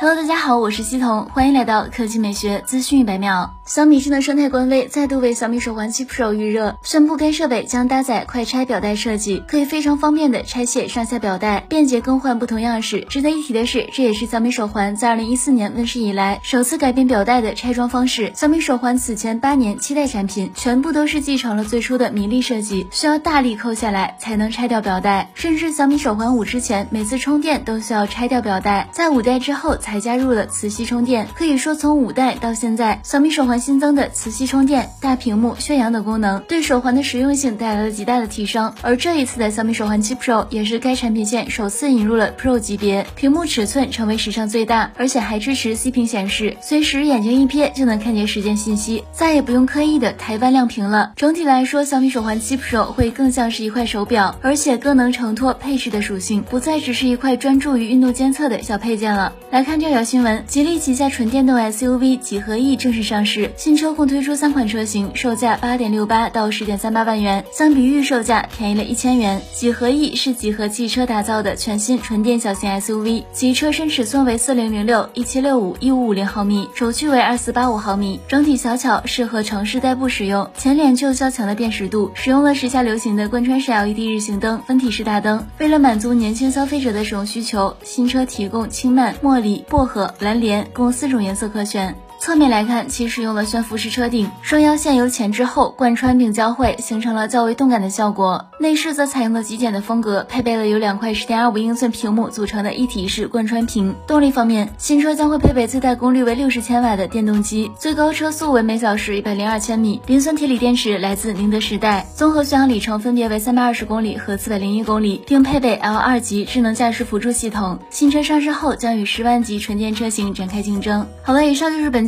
Hello，大家好，我是西彤，欢迎来到科技美学资讯一百秒。小米智能生态官微再度为小米手环七 Pro 预热，宣布该设备将搭载快拆表带设计，可以非常方便的拆卸上下表带，便捷更换不同样式。值得一提的是，这也是小米手环在二零一四年问世以来首次改变表带的拆装方式。小米手环此前八年七代产品全部都是继承了最初的米粒设计，需要大力扣下来才能拆掉表带，甚至小米手环五之前每次充电都需要拆掉表带，在五代之后。才还加入了磁吸充电，可以说从五代到现在，小米手环新增的磁吸充电、大屏幕、宣扬等功能，对手环的实用性带来了极大的提升。而这一次的小米手环七 Pro 也是该产品线首次引入了 Pro 级别，屏幕尺寸成为史上最大，而且还支持息屏显示，随时眼睛一瞥就能看见时间信息，再也不用刻意的抬腕亮屏了。整体来说，小米手环七 Pro 会更像是一块手表，而且更能承托配饰的属性，不再只是一块专注于运动监测的小配件了。来看。这条新闻，吉利旗下纯电动 SUV 几何 E 正式上市，新车共推出三款车型，售价八点六八到十点三八万元，相比预售价便宜了一千元。几何 E 是几何汽车打造的全新纯电小型 SUV，其车身尺寸为四零零六一七六五一五五零毫米，轴距为二四八五毫米，整体小巧，适合城市代步使用。前脸具有较强的辨识度，使用了时下流行的贯穿式 LED 日行灯、分体式大灯。为了满足年轻消费者的使用需求，新车提供轻曼、茉莉。薄荷、蓝莲共四种颜色可选。侧面来看，其使用了悬浮式车顶，双腰线由前至后贯穿并交汇，形成了较为动感的效果。内饰则采用了极简的风格，配备了由两块十点二五英寸屏幕组成的一体式贯穿屏。动力方面，新车将会配备最大功率为六十千瓦的电动机，最高车速为每小时一百零二千米。磷酸铁锂电池来自宁德时代，综合续航里程分别为三百二十公里和四百零一公里，并配备 L 二级智能驾驶辅助系统。新车上市后将与十万级纯电车型展开竞争。好了，以上就是本